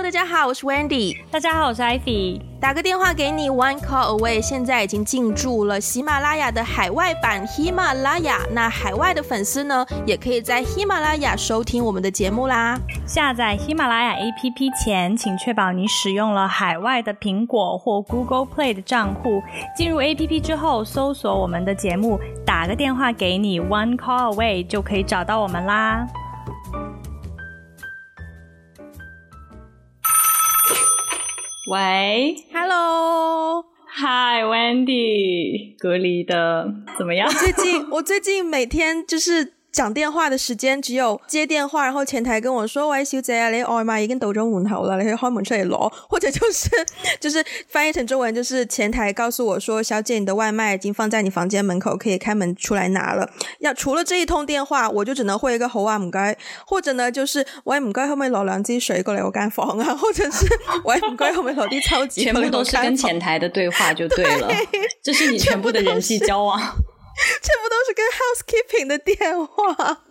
Hello，大家好，我是 Wendy。大家好，我是 Ivy。打个电话给你，One Call Away，现在已经进驻了喜马拉雅的海外版喜马拉雅。那海外的粉丝呢，也可以在喜马拉雅收听我们的节目啦。下载喜马拉雅 APP 前，请确保你使用了海外的苹果或 Google Play 的账户。进入 APP 之后，搜索我们的节目，打个电话给你，One Call Away 就可以找到我们啦。喂，Hello，Hi，Wendy，隔离的怎么样？我最近，我最近每天就是。讲电话的时间只有接电话，然后前台跟我说：“喂，小姐啊，你外卖已经到咗门口了，你可以开门出来攞。”或者就是就是翻译成中文，就是前台告诉我说：“小姐，你的外卖已经放在你房间门口，可以开门出来拿了。”要除了这一通电话，我就只能会一个好啊唔该，或者呢就是喂唔该，可唔可以攞两支水过来我间房啊？或者是喂唔该，可唔可以攞啲超级？全部都是跟前台的对话就对了，对，这是你全部的人际交往。全部都是跟 housekeeping 的电话，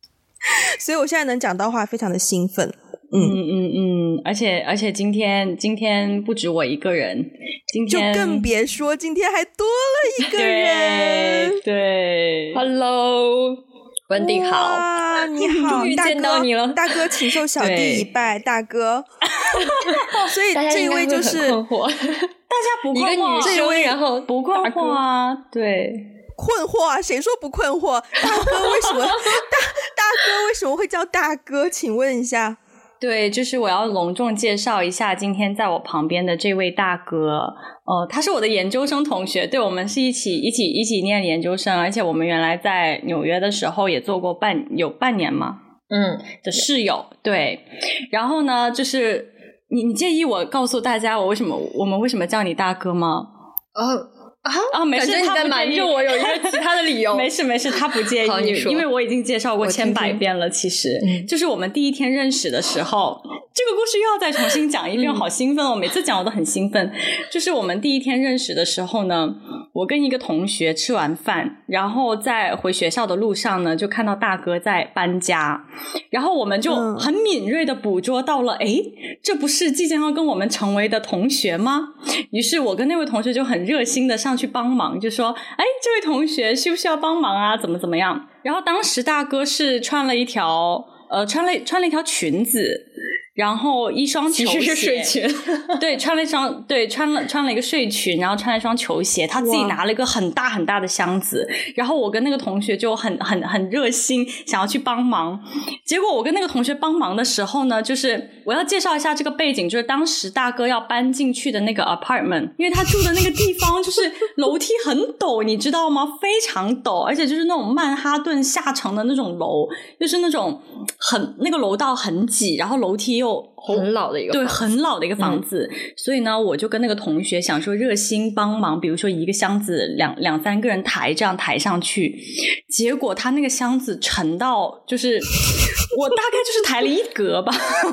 所以我现在能讲到话，非常的兴奋。嗯嗯嗯，而且而且今天今天不止我一个人，今天就更别说今天还多了一个人。对，对，Hello，Wendy 好，你好，终于见到你了，大哥，请受小弟一拜，大哥。所以这一位就是大家不困惑，这一位然后不困惑啊，对。困惑啊？谁说不困惑？大哥为什么大大哥为什么会叫大哥？请问一下。对，就是我要隆重介绍一下今天在我旁边的这位大哥。呃，他是我的研究生同学，对，我们是一起一起一起念研究生，而且我们原来在纽约的时候也做过半有半年嘛，嗯，的室友。对，然后呢，就是你你介意我告诉大家我为什么我们为什么叫你大哥吗？哦。啊，啊，没事，他不介意。我有一个其他的理由。没事没事，他不介意，因为我已经介绍过千百遍了。其实，就是我们第一天认识的时候，这个故事又要再重新讲一遍，好兴奋哦！每次讲我都很兴奋。就是我们第一天认识的时候呢，我跟一个同学吃完饭，然后在回学校的路上呢，就看到大哥在搬家，然后我们就很敏锐的捕捉到了，哎，这不是即将要跟我们成为的同学吗？于是我跟那位同学就很热心的上。去帮忙，就说：“哎，这位同学需不需要帮忙啊？怎么怎么样？”然后当时大哥是穿了一条呃，穿了穿了一条裙子。然后一双球鞋，其实是睡裙，对，穿了一双，对，穿了穿了一个睡裙，然后穿了一双球鞋，他自己拿了一个很大很大的箱子，然后我跟那个同学就很很很热心，想要去帮忙。结果我跟那个同学帮忙的时候呢，就是我要介绍一下这个背景，就是当时大哥要搬进去的那个 apartment，因为他住的那个地方就是楼梯很陡，你知道吗？非常陡，而且就是那种曼哈顿下城的那种楼，就是那种很那个楼道很挤，然后楼梯又。很老的一个对，很老的一个房子，嗯，所以呢，我就跟那个同学想说热心帮忙，比如说一个箱子两两三个人抬，这样抬上去，结果他那个箱子沉到就是 我大概就是抬了一格吧，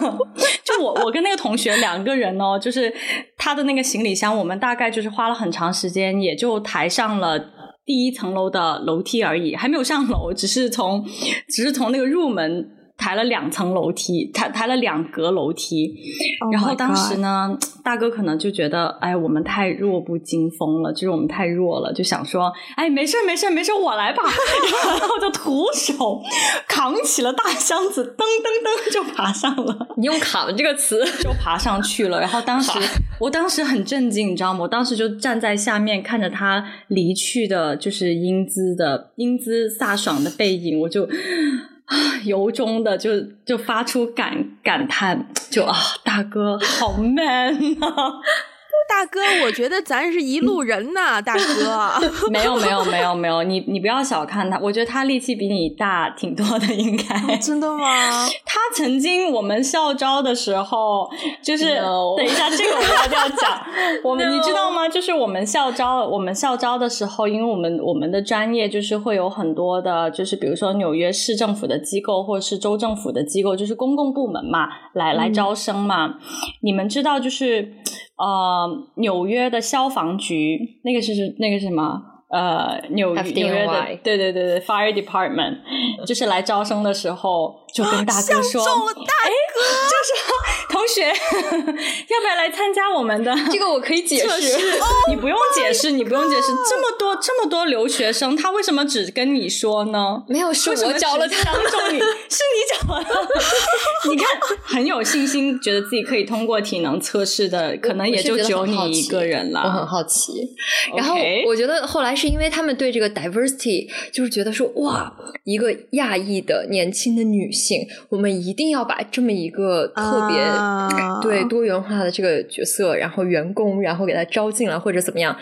就我我跟那个同学两个人哦，就是他的那个行李箱，我们大概就是花了很长时间，也就抬上了第一层楼的楼梯而已，还没有上楼，只是从只是从那个入门。抬了两层楼梯，抬抬了两格楼梯，oh、然后当时呢，大哥可能就觉得，哎，我们太弱不禁风了，就是我们太弱了，就想说，哎，没事没事没事，我来吧，然后就徒手扛起了大箱子，噔噔噔就爬上了。你用“扛”这个词就爬上去了，然后当时我当时很震惊，你知道吗？我当时就站在下面看着他离去的，就是英姿的英姿飒爽的背影，我就。啊，由衷的就就发出感感叹，就啊，大哥好 man 啊！大哥，我觉得咱是一路人呐、啊，大哥。没有没有没有没有，你你不要小看他，我觉得他力气比你大挺多的，应该。哦、真的吗？他曾经我们校招的时候，就是、no. 等一下这个我要要讲，我们、no. 你知道吗？就是我们校招我们校招的时候，因为我们我们的专业就是会有很多的，就是比如说纽约市政府的机构或者是州政府的机构，就是公共部门嘛，来来招生嘛、嗯。你们知道就是。呃，纽约的消防局，那个是那个是什么？呃，纽纽约的，对对对对，Fire Department，就是来招生的时候，就跟大哥说，大哥，就说同学，要不要来参加我们的？这个我可以解释，你不用解释，你不用解释。这么多这么多留学生，他为什么只跟你说呢？没有，是我教了他，是你找了他。你看，很有信心，觉得自己可以通过体能测试的，可能也就只有你一个人了。我很好奇。然后我觉得后来是因为他们对这个 diversity 就是觉得说，哇，一个亚裔的年轻的女性，我们一定要把这么一个特别、uh、对多元化的这个角色，然后员工，然后给他招进来或者怎么样。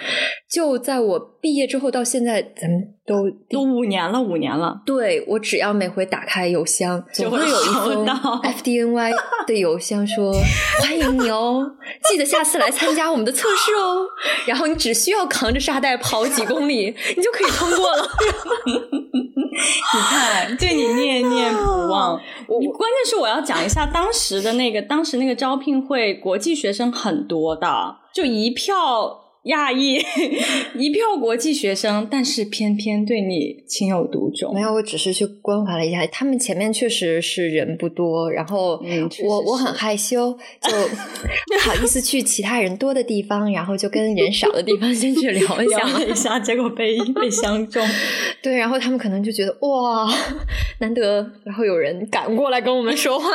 就在我毕业之后到现在，咱们都都五年了，五年了。对，我只要每回打开邮箱，总会有一封 FDNY 的邮箱说欢迎你哦，记得下次来参加我们的测试哦。然后你只需要扛着沙袋跑几公里，你就可以通过了。你看，对你念念不忘。我关键是我要讲一下当时的那个，当时那个招聘会，国际学生很多的，就一票。亚裔 一票国际学生，但是偏偏对你情有独钟。没有，我只是去关怀了一下，他们前面确实是人不多，然后我我很害羞，就不好意思去其他人多的地方，然后就跟人少的地方先去聊一下，聊一下，结果被被相中。对，然后他们可能就觉得哇，难得，然后有人赶过来跟我们说话。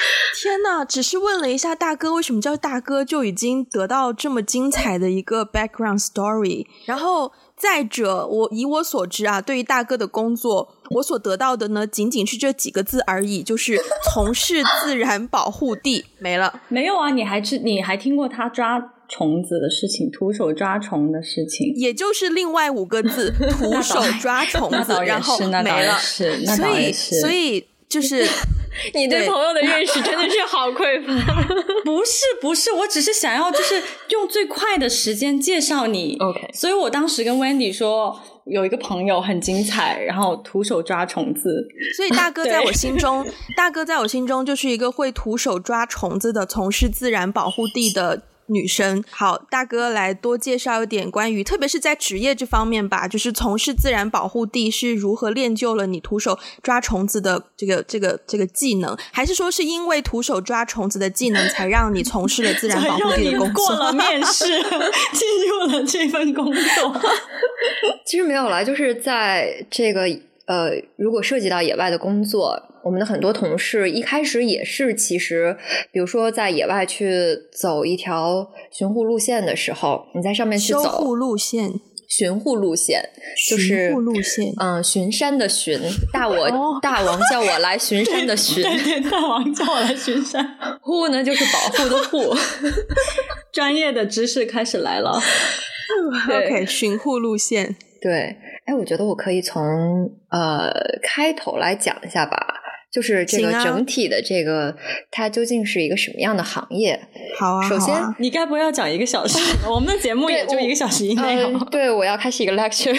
天呐，只是问了一下大哥为什么叫大哥，就已经得到这么精彩的一个 background story。然后再者，我以我所知啊，对于大哥的工作，我所得到的呢，仅仅是这几个字而已，就是从事自然保护地，没了。没有啊，你还知你还听过他抓虫子的事情，徒手抓虫的事情，也就是另外五个字，徒手抓虫子，然后没了。是，所以所以就是。你对朋友的认识真的是 好匮乏。不是不是，我只是想要就是用最快的时间介绍你。OK，所以我当时跟 Wendy 说，有一个朋友很精彩，然后徒手抓虫子。所以大哥在我心中，大哥在我心中就是一个会徒手抓虫子的，从事自然保护地的。女生好，大哥来多介绍一点关于，特别是在职业这方面吧，就是从事自然保护地是如何练就了你徒手抓虫子的这个这个这个技能，还是说是因为徒手抓虫子的技能才让你从事了自然保护地的工作？过了 面试，进入了这份工作。其实没有啦，就是在这个呃，如果涉及到野外的工作。我们的很多同事一开始也是，其实，比如说在野外去走一条巡护路线的时候，你在上面去走。修护路线，巡护路线，就是巡护路线。嗯，巡山的巡，大我、哦、大王叫我来巡山的巡，对，大王叫我来巡山。护呢，就是保护的护。专业的知识开始来了。OK，巡护路线，对。哎，我觉得我可以从呃开头来讲一下吧。就是这个整体的这个，啊、它究竟是一个什么样的行业？好啊，首先啊你该不会要讲一个小时？我们的节目也就一个小时以内。呃、对，我要开始一个 lecture。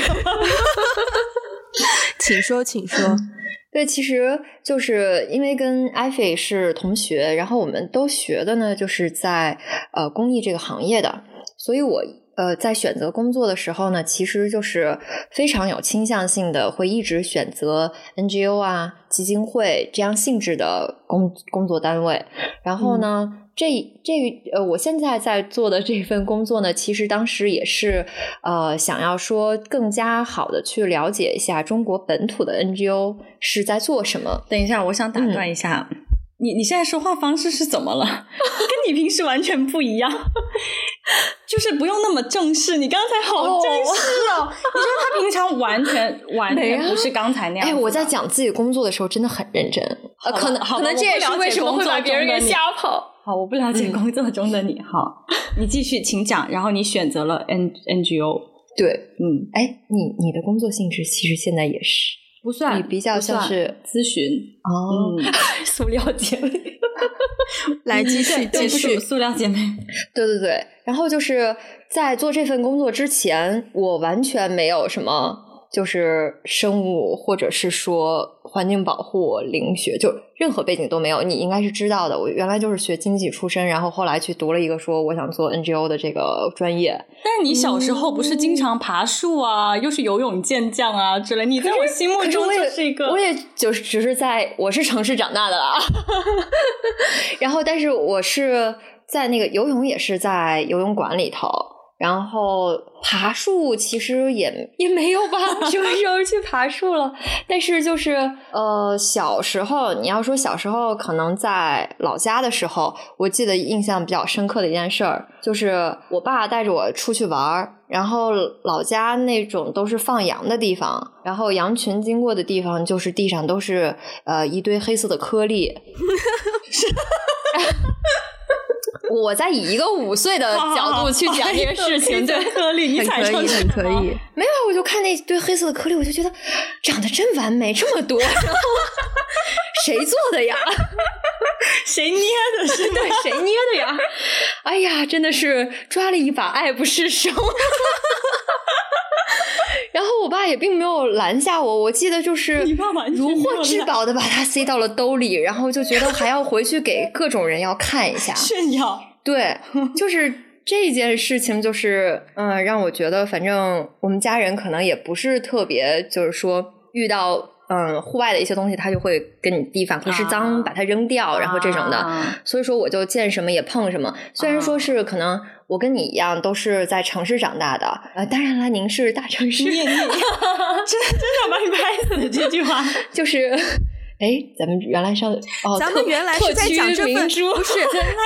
请说，请说。对，其实就是因为跟艾菲是同学，然后我们都学的呢，就是在呃公益这个行业的，所以我。呃，在选择工作的时候呢，其实就是非常有倾向性的，会一直选择 NGO 啊、基金会这样性质的工工作单位。然后呢，嗯、这这呃，我现在在做的这份工作呢，其实当时也是呃，想要说更加好的去了解一下中国本土的 NGO 是在做什么。等一下，我想打断一下。嗯你你现在说话方式是怎么了？跟你平时完全不一样，就是不用那么正式。你刚才好正式哦！你说他平常完全完全不是刚才那样。哎，我在讲自己工作的时候真的很认真。呃，可能可能这也是为什么会把别人给吓跑。好，我不了解工作中的你。好，你继续，请讲。然后你选择了 N NGO。对，嗯，哎，你你的工作性质其实现在也是。不算，你比较像是咨询哦。嗯、塑料姐妹，来继续继续。塑料姐妹，对对对。然后就是在做这份工作之前，我完全没有什么就是生物，或者是说环境保护、灵学，就任何背景都没有。你应该是知道的。我原来就是学经济出身，然后后来去读了一个说我想做 NGO 的这个专业。但是你小时候不是经常爬树啊，嗯、又是游泳健将啊之类？你在我心目中就是一个，我也就是只是在我是城市长大的啦。然后，但是我是在那个游泳也是在游泳馆里头。然后爬树其实也也没有吧，什么时候去爬树了？但是就是呃，小时候你要说小时候，可能在老家的时候，我记得印象比较深刻的一件事儿，就是我爸带着我出去玩儿，然后老家那种都是放羊的地方，然后羊群经过的地方，就是地上都是呃一堆黑色的颗粒。我在以一个五岁的角度去讲这个事情，对颗粒，你踩上去很可以，很可以。没有，我就看那堆黑色的颗粒，我就觉得长得真完美，这么多，然后 谁做的呀？谁捏的？是 对，谁捏的呀？哎呀，真的是抓了一把爱不释手。然后我爸也并没有拦下我，我记得就是如获至宝的把它塞到了兜里，然后就觉得还要回去给各种人要看一下 炫耀。对，就是这件事情，就是嗯，让我觉得反正我们家人可能也不是特别，就是说遇到。嗯，户外的一些东西，他就会跟你递反馈是脏，把它扔掉，然后这种的。所以说，我就见什么也碰什么。虽然说是可能我跟你一样都是在城市长大的，呃，当然了，您是大城市，真真想把你拍死的这句话，就是。哎，咱们原来上哦，咱们原来是在讲这份，不 是，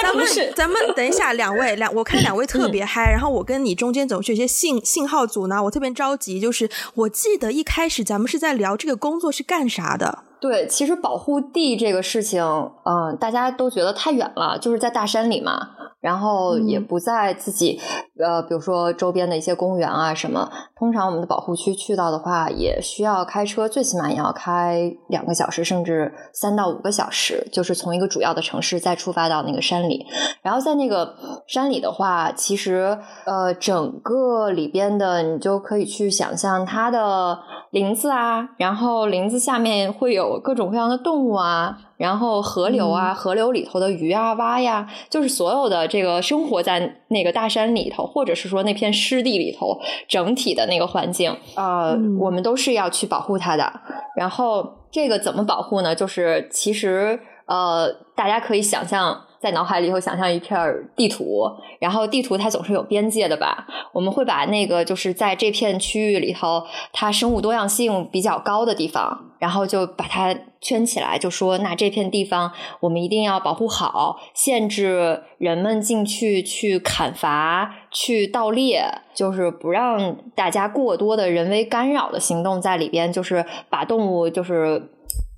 咱们是咱们等一下，两位两，我看两位特别嗨，然后我跟你中间总是有些信信号组呢，我特别着急，就是我记得一开始咱们是在聊这个工作是干啥的。对，其实保护地这个事情，嗯，大家都觉得太远了，就是在大山里嘛。然后也不在自己，嗯、呃，比如说周边的一些公园啊什么。通常我们的保护区去到的话，也需要开车，最起码也要开两个小时，甚至三到五个小时。就是从一个主要的城市再出发到那个山里。然后在那个山里的话，其实呃，整个里边的你就可以去想象它的林子啊，然后林子下面会有各种各样的动物啊。然后河流啊，嗯、河流里头的鱼啊、蛙呀，就是所有的这个生活在那个大山里头，或者是说那片湿地里头，整体的那个环境，呃，嗯、我们都是要去保护它的。然后这个怎么保护呢？就是其实呃，大家可以想象。在脑海里头想象一片地图，然后地图它总是有边界的吧？我们会把那个就是在这片区域里头，它生物多样性比较高的地方，然后就把它圈起来，就说那这片地方我们一定要保护好，限制人们进去去砍伐、去盗猎，就是不让大家过多的人为干扰的行动在里边，就是把动物就是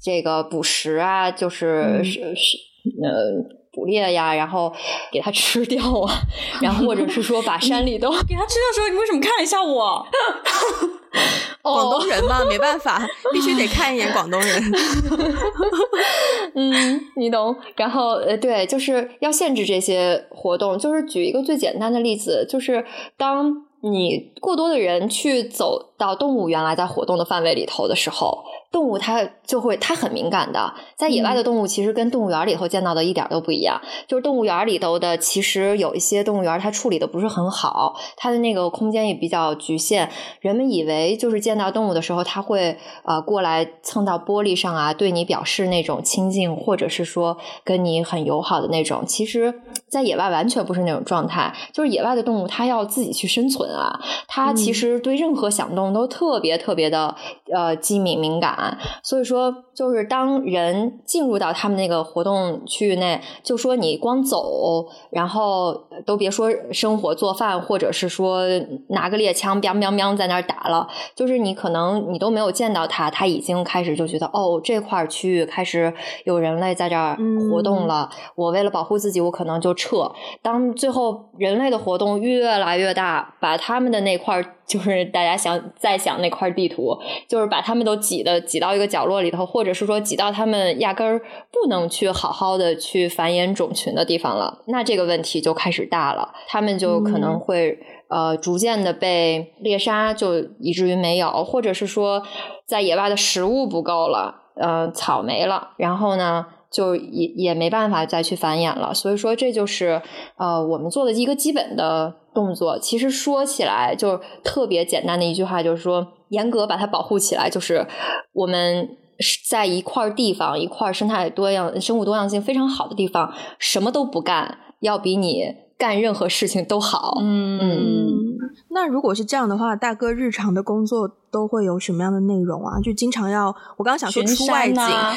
这个捕食啊，就是是是呃。捕猎呀，然后给它吃掉啊，然后或者是说把山里都 给它吃掉的时候，你为什么看了一下我？广东人嘛，没办法，必须得看一眼广东人。嗯，你懂。然后呃，对，就是要限制这些活动。就是举一个最简单的例子，就是当你过多的人去走到动物原来在活动的范围里头的时候。动物它就会，它很敏感的。在野外的动物其实跟动物园里头见到的一点都不一样。就是动物园里头的，其实有一些动物园它处理的不是很好，它的那个空间也比较局限。人们以为就是见到动物的时候，它会呃过来蹭到玻璃上啊，对你表示那种亲近，或者是说跟你很友好的那种。其实，在野外完全不是那种状态。就是野外的动物，它要自己去生存啊，它其实对任何响动都特别特别的呃机敏敏感。所以说，就是当人进入到他们那个活动区域内，就说你光走，然后都别说生火做饭，或者是说拿个猎枪，喵喵喵在那儿打了，就是你可能你都没有见到他，他已经开始就觉得哦，这块区域开始有人类在这儿活动了。嗯、我为了保护自己，我可能就撤。当最后人类的活动越来越大，把他们的那块就是大家想再想那块地图，就是把他们都挤的挤到一个角落里头，或者。者是说挤到他们压根儿不能去好好的去繁衍种群的地方了，那这个问题就开始大了，他们就可能会、嗯、呃逐渐的被猎杀，就以至于没有，或者是说在野外的食物不够了，呃草没了，然后呢？就也也没办法再去繁衍了，所以说这就是呃我们做的一个基本的动作。其实说起来就特别简单的一句话，就是说严格把它保护起来，就是我们在一块地方，一块生态多样、生物多样性非常好的地方，什么都不干，要比你干任何事情都好。嗯。嗯那如果是这样的话，大哥日常的工作都会有什么样的内容啊？就经常要，我刚刚想说 出外景，啊、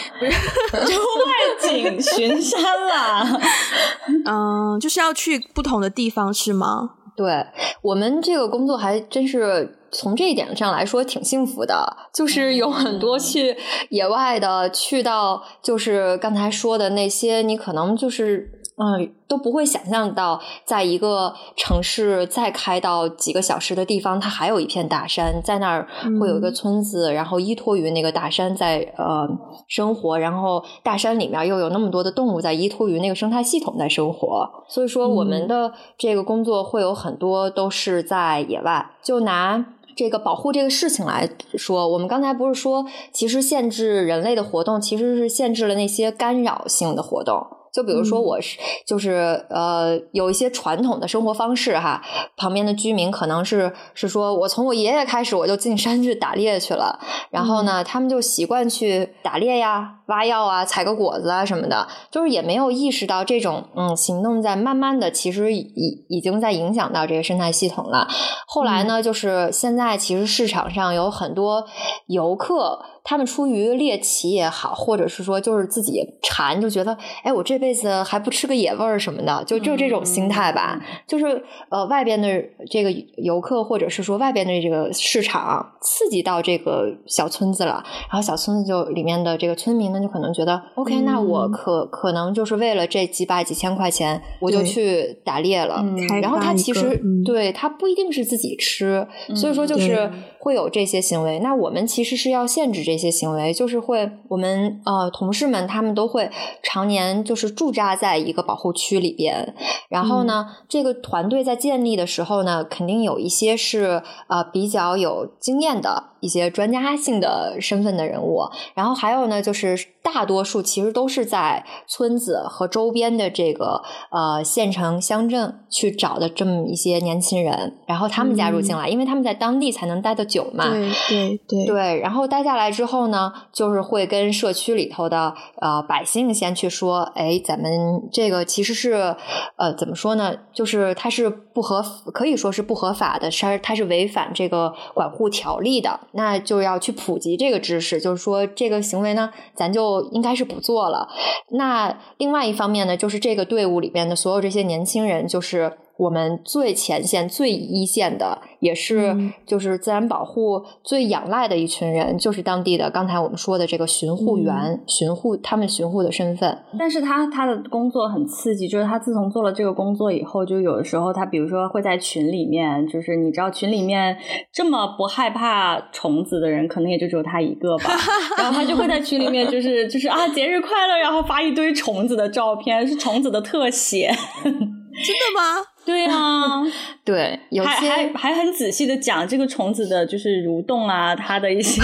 出外景巡山啦。嗯，就是要去不同的地方，是吗？对，我们这个工作还真是从这一点上来说挺幸福的，就是有很多去野外的，去到就是刚才说的那些，你可能就是。嗯，都不会想象到，在一个城市再开到几个小时的地方，它还有一片大山，在那儿会有一个村子，嗯、然后依托于那个大山在呃生活，然后大山里面又有那么多的动物在依托于那个生态系统在生活，所以说我们的这个工作会有很多都是在野外。就拿这个保护这个事情来说，我们刚才不是说，其实限制人类的活动，其实是限制了那些干扰性的活动。就比如说，我是就是呃，有一些传统的生活方式哈，旁边的居民可能是是说，我从我爷爷开始我就进山去打猎去了，然后呢，他们就习惯去打猎呀、挖药啊、采个果子啊什么的，就是也没有意识到这种嗯行动在慢慢的其实已已经在影响到这个生态系统了。后来呢，就是现在其实市场上有很多游客。他们出于猎奇也好，或者是说就是自己馋，就觉得，哎，我这辈子还不吃个野味儿什么的，就就这种心态吧。嗯、就是呃，外边的这个游客，或者是说外边的这个市场，刺激到这个小村子了，然后小村子就里面的这个村民呢，就可能觉得、嗯、，OK，那我可可能就是为了这几百几千块钱，我就去打猎了。嗯、然后他其实、嗯、对他不一定是自己吃，嗯、所以说就是会有这些行为。那我们其实是要限制这。些行为就是会，我们呃同事们他们都会常年就是驻扎在一个保护区里边，然后呢，嗯、这个团队在建立的时候呢，肯定有一些是呃比较有经验的。一些专家性的身份的人物，然后还有呢，就是大多数其实都是在村子和周边的这个呃县城乡镇去找的这么一些年轻人，然后他们加入进来，嗯、因为他们在当地才能待得久嘛。对对对。对，然后待下来之后呢，就是会跟社区里头的呃百姓先去说，哎，咱们这个其实是呃怎么说呢？就是它是不合，可以说是不合法的，它它是违反这个管护条例的。那就要去普及这个知识，就是说这个行为呢，咱就应该是不做了。那另外一方面呢，就是这个队伍里边的所有这些年轻人，就是。我们最前线、最一线的，也是就是自然保护最仰赖的一群人，就是当地的刚才我们说的这个巡护员，嗯、巡护他们巡护的身份。但是他他的工作很刺激，就是他自从做了这个工作以后，就有的时候他比如说会在群里面，就是你知道群里面这么不害怕虫子的人，可能也就只有他一个吧。然后他就会在群里面，就是就是啊节日快乐，然后发一堆虫子的照片，是虫子的特写。真的吗？对啊，对，有些还还还很仔细的讲这个虫子的，就是蠕动啊，它的一些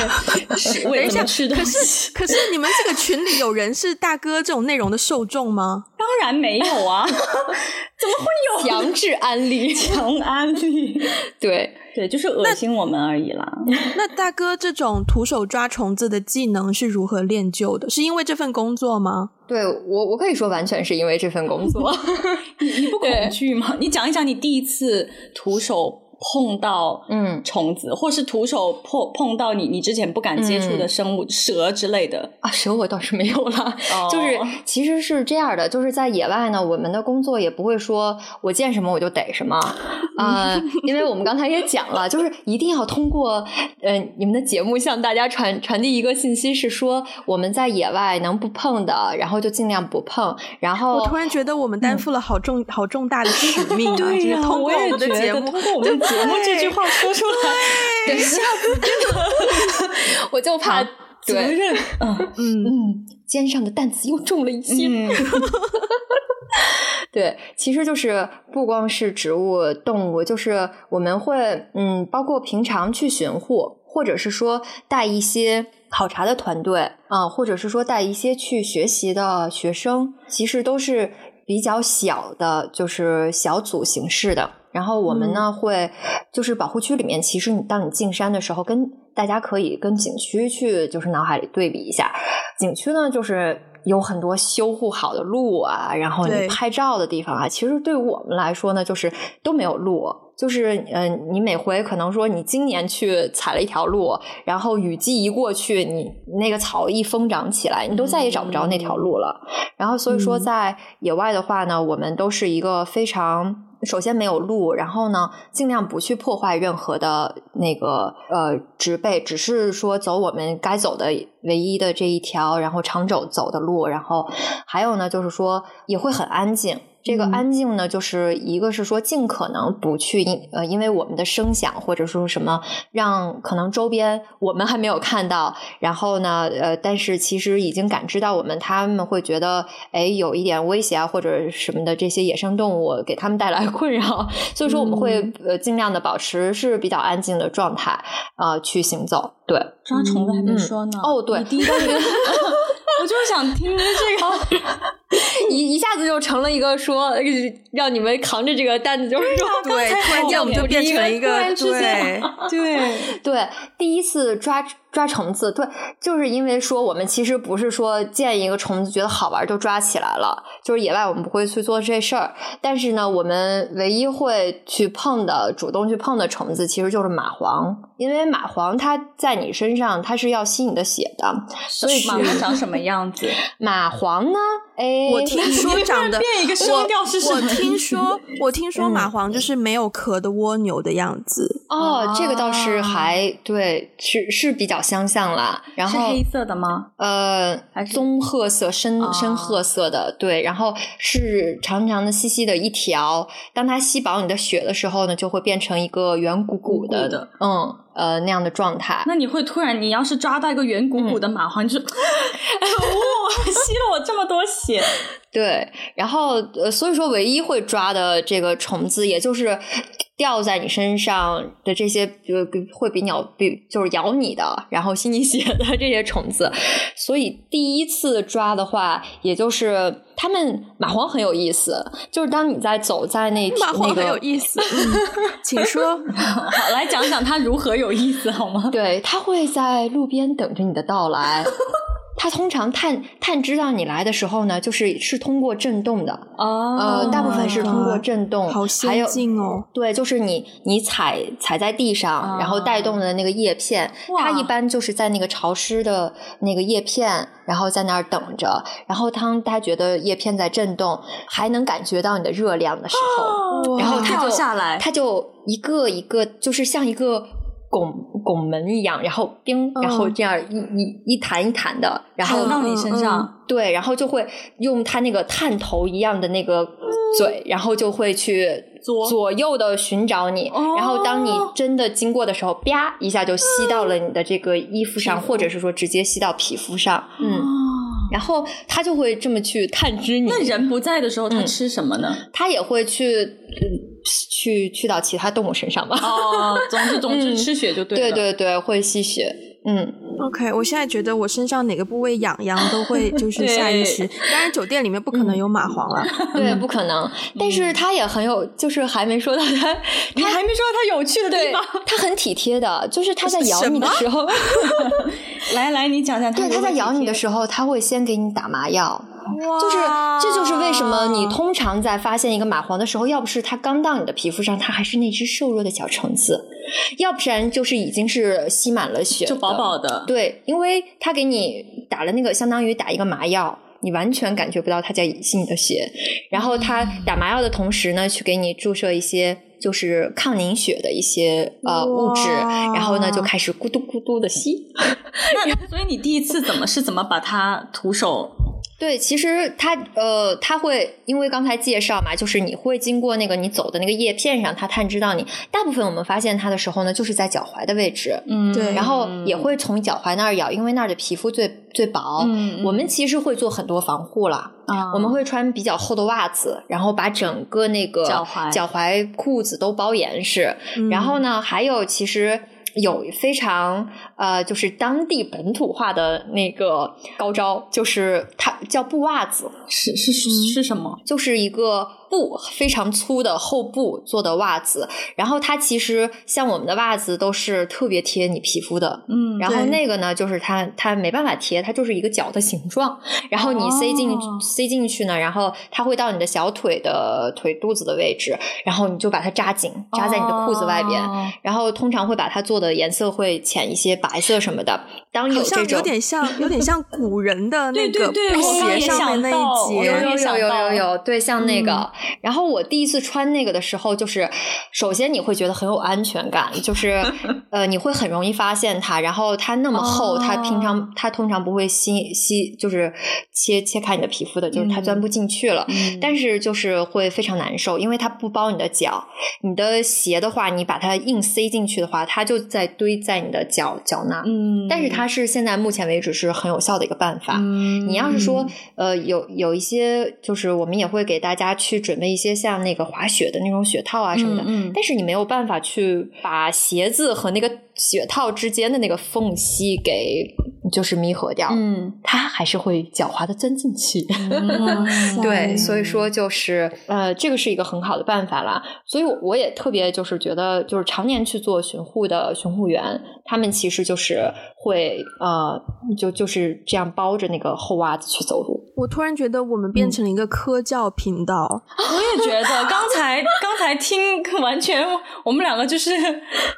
食 为什么吃的。可是可是你们这个群里有人是大哥这种内容的受众吗？当然没有啊，怎么会有强制安利？强安利？对对，就是恶心我们而已啦。那，那大哥这种徒手抓虫子的技能是如何练就的？是因为这份工作吗？对我，我可以说完全是因为这份工作。你你不恐惧吗？你讲一讲你第一次徒手。碰到嗯虫子，嗯、或是徒手碰碰到你你之前不敢接触的生物，嗯、蛇之类的啊，蛇我倒是没有了。哦、就是其实是这样的，就是在野外呢，我们的工作也不会说我见什么我就逮什么啊，呃、因为我们刚才也讲了，就是一定要通过呃你们的节目向大家传传递一个信息，是说我们在野外能不碰的，然后就尽量不碰。然后我突然觉得我们担负了好重、嗯、好重大的使命啊！对呀，通过我们的节目，通过我节目这句话说出来，一下子真的，我就怕责任，嗯嗯，肩上的担子又重了一些。嗯 对，其实就是不光是植物、动物，就是我们会，嗯，包括平常去巡护，或者是说带一些考察的团队啊，或者是说带一些去学习的学生，其实都是比较小的，就是小组形式的。然后我们呢、嗯、会，就是保护区里面，其实你当你进山的时候，跟大家可以跟景区去，就是脑海里对比一下，景区呢就是。有很多修护好的路啊，然后你拍照的地方啊，其实对于我们来说呢，就是都没有路，就是嗯、呃，你每回可能说你今年去踩了一条路，然后雨季一过去，你那个草一疯长起来，你都再也找不着那条路了。嗯、然后所以说，在野外的话呢，嗯、我们都是一个非常。首先没有路，然后呢，尽量不去破坏任何的那个呃植被，只是说走我们该走的唯一的这一条，然后长走走的路，然后还有呢，就是说也会很安静。这个安静呢，就是一个是说尽可能不去因呃，因为我们的声响或者说什么，让可能周边我们还没有看到，然后呢，呃，但是其实已经感知到我们，他们会觉得哎有一点威胁啊或者什么的这些野生动物给他们带来 困扰，所以说我们会呃尽量的保持是比较安静的状态啊，呃，去行走。对，抓虫子还没说呢。嗯、哦，对，第一个。我就想听这个，一一下子就成了一个说让你们扛着这个担子，就是说对，突然间我们就变成一个 对对对，第一次抓。抓虫子，对，就是因为说我们其实不是说见一个虫子觉得好玩就抓起来了，就是野外我们不会去做这事儿。但是呢，我们唯一会去碰的、主动去碰的虫子，其实就是蚂蟥，因为蚂蟥它在你身上，它是要吸你的血的。所以蚂蟥 长什么样子？蚂蟥呢？哎，我听说 长得变一个声调是什么？我听说，我听说蚂蟥就是没有壳的蜗牛的样子。哦，这个倒是还对，是是比较。相像啦，然后是黑色的吗？呃，棕褐色、深深褐色的，对。然后是长长的、细细的一条。当它吸饱你的血的时候呢，就会变成一个圆鼓鼓的，的嗯，呃，那样的状态。那你会突然，你要是抓到一个圆鼓鼓的蚂蟥，嗯、你就可恶，吸了我这么多血。对，然后呃，所以说唯一会抓的这个虫子，也就是。掉在你身上的这些，就会比鸟比就是咬你的，然后吸你血的这些虫子。所以第一次抓的话，也就是他们蚂蟥很有意思，就是当你在走在那蚂蟥很有意思，嗯、请说，好来讲讲它如何有意思好吗？对，它会在路边等着你的到来。它通常探探知到你来的时候呢，就是是通过震动的哦，呃，大部分是通过震动，好先进哦。对，就是你你踩踩在地上，哦、然后带动的那个叶片，它一般就是在那个潮湿的那个叶片，然后在那儿等着。然后当它觉得叶片在震动，还能感觉到你的热量的时候，哦、然后它就下来，它就一个一个，就是像一个。拱拱门一样，然后叮，然后这样一一一弹一弹的，然后到你身上，对，然后就会用它那个探头一样的那个嘴，然后就会去左。左右的寻找你，然后当你真的经过的时候，啪一下就吸到了你的这个衣服上，或者是说直接吸到皮肤上，嗯，然后他就会这么去探知你。那人不在的时候，他吃什么呢？他也会去。去去到其他动物身上吧。哦，总之总之吃血就对了。对对对，会吸血。嗯，OK，我现在觉得我身上哪个部位痒痒都会 就是下意识。当然，酒店里面不可能有蚂蟥了，对，不可能。但是它也很有，就是还没说到它，你还没说到它有趣的地方。它很体贴的，就是它在咬你的时候，来来，你讲讲。对，它在咬你的时候，它会先给你打麻药。哇就是，这就是为什么你通常在发现一个蚂蟥的时候，要不是它刚到你的皮肤上，它还是那只瘦弱的小虫子，要不然就是已经是吸满了血，就饱饱的。对，因为他给你打了那个相当于打一个麻药，你完全感觉不到他在吸你的血。然后他打麻药的同时呢，去给你注射一些就是抗凝血的一些呃物质，然后呢就开始咕嘟咕嘟的吸。那所以你第一次怎么是怎么把它徒手？对，其实它呃，它会因为刚才介绍嘛，就是你会经过那个你走的那个叶片上，它探知到你。大部分我们发现它的时候呢，就是在脚踝的位置，嗯，对，然后也会从脚踝那儿咬，因为那儿的皮肤最最薄。嗯，我们其实会做很多防护了啊，我们会穿比较厚的袜子，然后把整个那个脚踝脚踝裤子都包严实。嗯，然后呢，还有其实。有非常呃，就是当地本土化的那个高招，就是它叫布袜子，是是是什么？就是一个。布非常粗的厚布做的袜子，然后它其实像我们的袜子都是特别贴你皮肤的，嗯，然后那个呢，就是它它没办法贴，它就是一个脚的形状，然后你塞进、哦、塞进去呢，然后它会到你的小腿的腿肚子的位置，然后你就把它扎紧，扎在你的裤子外边，哦、然后通常会把它做的颜色会浅一些，白色什么的。当有这种有点像有点像古人的 那个布鞋上面那一节，有有有有有有，对，像那个。嗯然后我第一次穿那个的时候，就是首先你会觉得很有安全感，就是 呃你会很容易发现它，然后它那么厚，哦、它平常它通常不会吸吸，就是切切开你的皮肤的，就是它钻不进去了。嗯、但是就是会非常难受，因为它不包你的脚，你的鞋的话，你把它硬塞进去的话，它就在堆在你的脚脚那。嗯，但是它是现在目前为止是很有效的一个办法。嗯，你要是说呃有有一些，就是我们也会给大家去准。备一些像那个滑雪的那种雪套啊什么的，嗯嗯、但是你没有办法去把鞋子和那个雪套之间的那个缝隙给就是弥合掉，嗯，它还是会狡猾的钻进去。嗯、对，所以说就是呃，这个是一个很好的办法啦。所以我也特别就是觉得，就是常年去做巡护的巡护员，他们其实就是会呃，就就是这样包着那个厚袜子去走路。我突然觉得我们变成了一个科教频道。嗯、我也觉得，刚才刚才听完全我们两个就是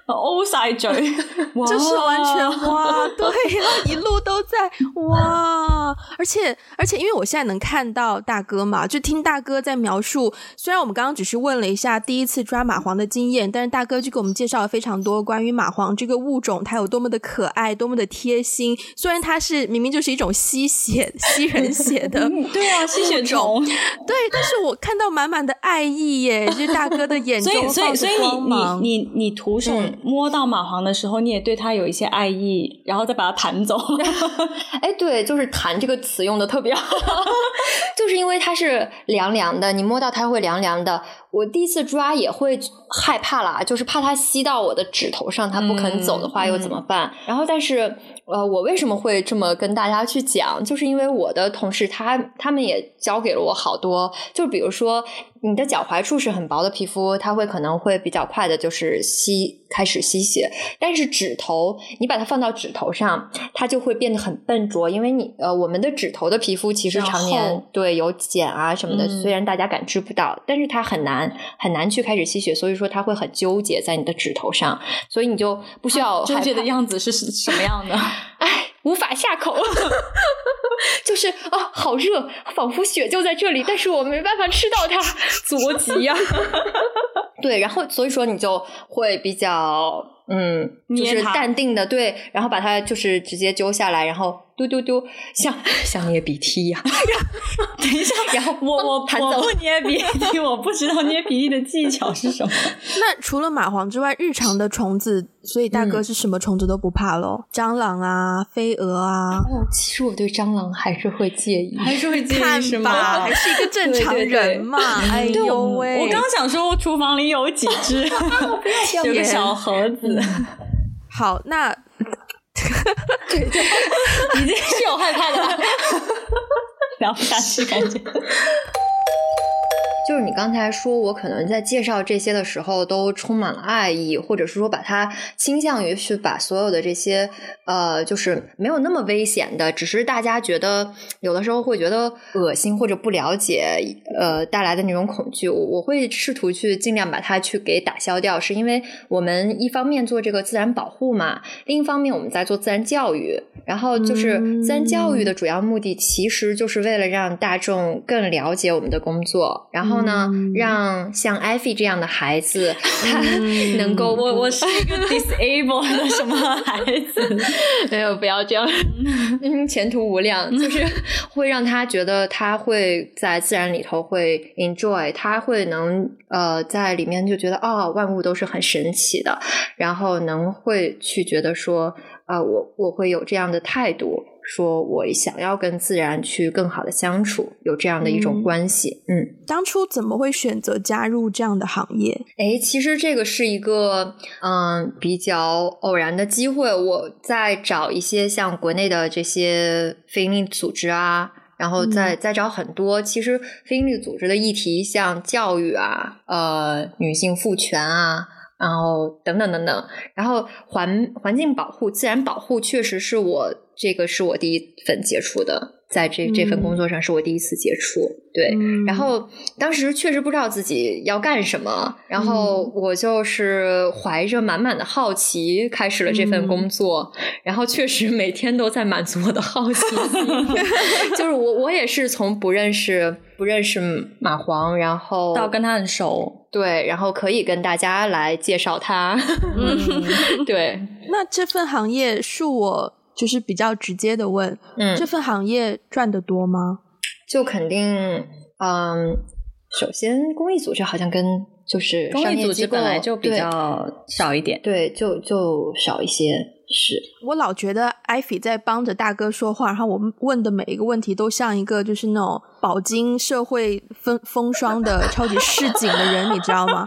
O 塞嘴，就是完全哇，对，一路都在哇，而且而且因为我现在能看到大哥嘛，就听大哥在描述。虽然我们刚刚只是问了一下第一次抓蚂蟥的经验，但是大哥就给我们介绍了非常多关于蚂蟥这个物种，它有多么的可爱，多么的贴心。虽然它是明明就是一种吸血吸人血的。对啊，吸血虫。对，但是我看到满满的爱意耶，就是大哥的眼中。所以，所以，所以你你你你徒手摸到蚂蟥的时候，嗯、你也对它有一些爱意，然后再把它弹走。哎，对，就是“弹”这个词用的特别好，就是因为它是凉凉的，你摸到它会凉凉的。我第一次抓也会害怕啦，就是怕它吸到我的指头上，它不肯走的话又怎么办？然后，但是。呃，我为什么会这么跟大家去讲？就是因为我的同事他他们也教给了我好多，就比如说你的脚踝处是很薄的皮肤，它会可能会比较快的，就是吸开始吸血。但是指头，你把它放到指头上，它就会变得很笨拙，因为你呃，我们的指头的皮肤其实常年对有茧啊什么的，嗯、虽然大家感知不到，但是它很难很难去开始吸血，所以说它会很纠结在你的指头上，所以你就不需要纠结的样子是什么样的？哎，无法下口，就是啊，好热，仿佛雪就在这里，但是我没办法吃到它，着急呀。对，然后所以说你就会比较嗯，就是淡定的对，然后把它就是直接揪下来，然后。嘟嘟嘟，像 像捏鼻涕一样。等一下，然后我我我不捏鼻涕，我不知道捏鼻涕的技巧是什么。那除了蚂蟥之外，日常的虫子，所以大哥是什么虫子都不怕咯？蟑螂啊，飞蛾啊。哦，其实我对蟑螂还是会介意，还是会介意是吗？还是一个正常人嘛。哎呦喂！我刚想说，我厨房里有几只，有个小盒子。好，那。对对，已经是有害怕的了，聊不下去感觉。就是你刚才说，我可能在介绍这些的时候都充满了爱意，或者是说把它倾向于去把所有的这些呃，就是没有那么危险的，只是大家觉得有的时候会觉得恶心或者不了解呃带来的那种恐惧，我我会试图去尽量把它去给打消掉，是因为我们一方面做这个自然保护嘛，另一方面我们在做自然教育，然后就是自然教育的主要目的其实就是为了让大众更了解我们的工作，然后。后呢，让像艾菲这样的孩子，他能够我我是一个 disabled 的什么孩子？没有，不要这样，嗯，前途无量，就是 会让他觉得他会在自然里头会 enjoy，他会能呃在里面就觉得哦，万物都是很神奇的，然后能会去觉得说啊、呃，我我会有这样的态度。说我想要跟自然去更好的相处，有这样的一种关系。嗯，嗯，当初怎么会选择加入这样的行业？哎，其实这个是一个嗯比较偶然的机会。我在找一些像国内的这些非营利组织啊，然后再再找很多。其实非营利组织的议题，像教育啊，呃，女性赋权啊。然后等等等等，然后环环境保护、自然保护，确实是我这个是我第一份接触的，在这这份工作上是我第一次接触。嗯、对，然后当时确实不知道自己要干什么，然后我就是怀着满满的好奇开始了这份工作，嗯、然后确实每天都在满足我的好奇心，就是我我也是从不认识不认识马黄，然后到跟他很熟。对，然后可以跟大家来介绍他。嗯，对。那这份行业是我就是比较直接的问，嗯，这份行业赚得多吗？就肯定，嗯，首先公益组织好像跟就是公益组织本来就比较少一点，对，对，就就少一些。是我老觉得艾菲在帮着大哥说话，然后我们问的每一个问题都像一个就是那种饱经社会风风霜的超级市井的人，你知道吗？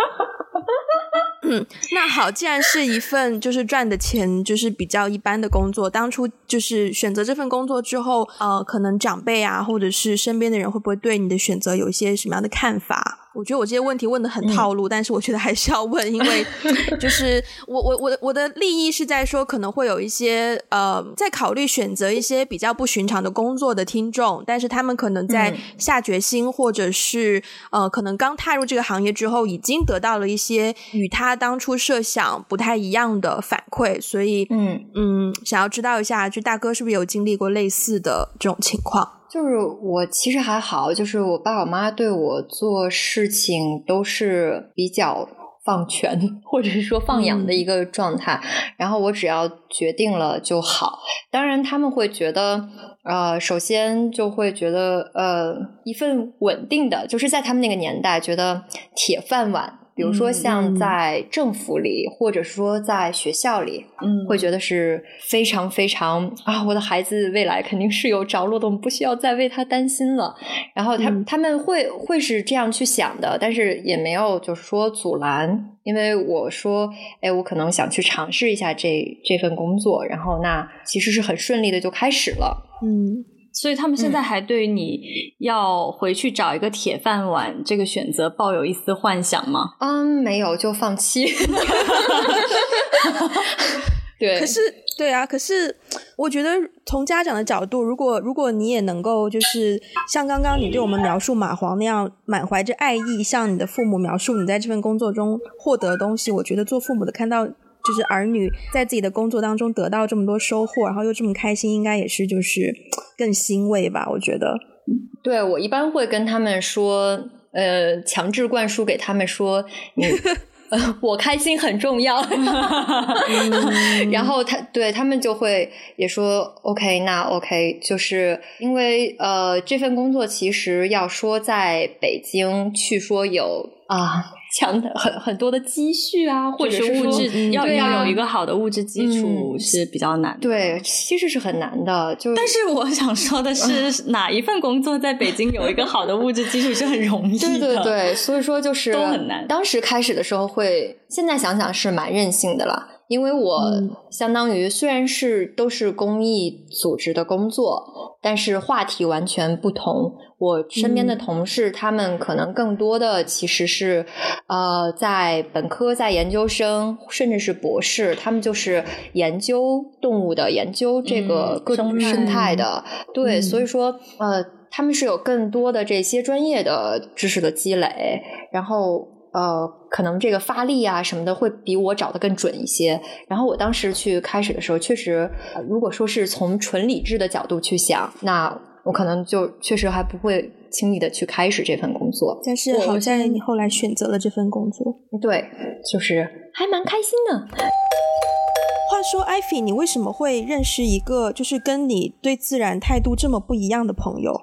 嗯，那好，既然是一份就是赚的钱就是比较一般的工作，当初就是选择这份工作之后，呃，可能长辈啊或者是身边的人会不会对你的选择有一些什么样的看法？我觉得我这些问题问的很套路，嗯、但是我觉得还是要问，因为 就是我我我的我的利益是在说，可能会有一些呃，在考虑选择一些比较不寻常的工作的听众，但是他们可能在下决心，或者是呃，可能刚踏入这个行业之后，已经得到了一些与他当初设想不太一样的反馈，所以嗯。嗯，想要知道一下，就大哥是不是有经历过类似的这种情况？就是我其实还好，就是我爸我妈对我做事情都是比较放权或者是说放养的一个状态，嗯、然后我只要决定了就好。当然他们会觉得，呃，首先就会觉得，呃，一份稳定的，就是在他们那个年代觉得铁饭碗。比如说，像在政府里，嗯、或者说在学校里，嗯，会觉得是非常非常啊，我的孩子未来肯定是有着落的，我们不需要再为他担心了。然后他、嗯、他们会会是这样去想的，但是也没有就是说阻拦，因为我说，哎，我可能想去尝试一下这这份工作，然后那其实是很顺利的就开始了，嗯。所以他们现在还对你要回去找一个铁饭碗这个选择抱有一丝幻想吗？嗯，没有，就放弃。对，可是对啊，可是我觉得从家长的角度，如果如果你也能够就是像刚刚你对我们描述马黄那样满怀着爱意，向你的父母描述你在这份工作中获得的东西，我觉得做父母的看到。就是儿女在自己的工作当中得到这么多收获，然后又这么开心，应该也是就是 更欣慰吧？我觉得。对，我一般会跟他们说，呃，强制灌输给他们说，你，呃，我开心很重要。然后他对他们就会也说，OK，那 OK，就是因为呃，这份工作其实要说在北京去说有啊。强的很很多的积蓄啊，或者是物质，嗯、要要有一个好的物质基础是比较难的。嗯、对，其实是很难的。就但是 我想说的是，哪一份工作在北京有一个好的物质基础是很容易的。对对对，所以说就是都很难。当时开始的时候会，现在想想是蛮任性的了。因为我相当于虽然是都是公益组织的工作，但是话题完全不同。我身边的同事，嗯、他们可能更多的其实是，呃，在本科、在研究生，甚至是博士，他们就是研究动物的，研究这个各种生态的。嗯、对，嗯、所以说，呃，他们是有更多的这些专业的知识的积累，然后。呃，可能这个发力啊什么的会比我找的更准一些。然后我当时去开始的时候，确实，呃，如果说是从纯理智的角度去想，那我可能就确实还不会轻易的去开始这份工作。但是好在你后来选择了这份工作，对，就是还蛮开心的。话说，艾菲，你为什么会认识一个就是跟你对自然态度这么不一样的朋友？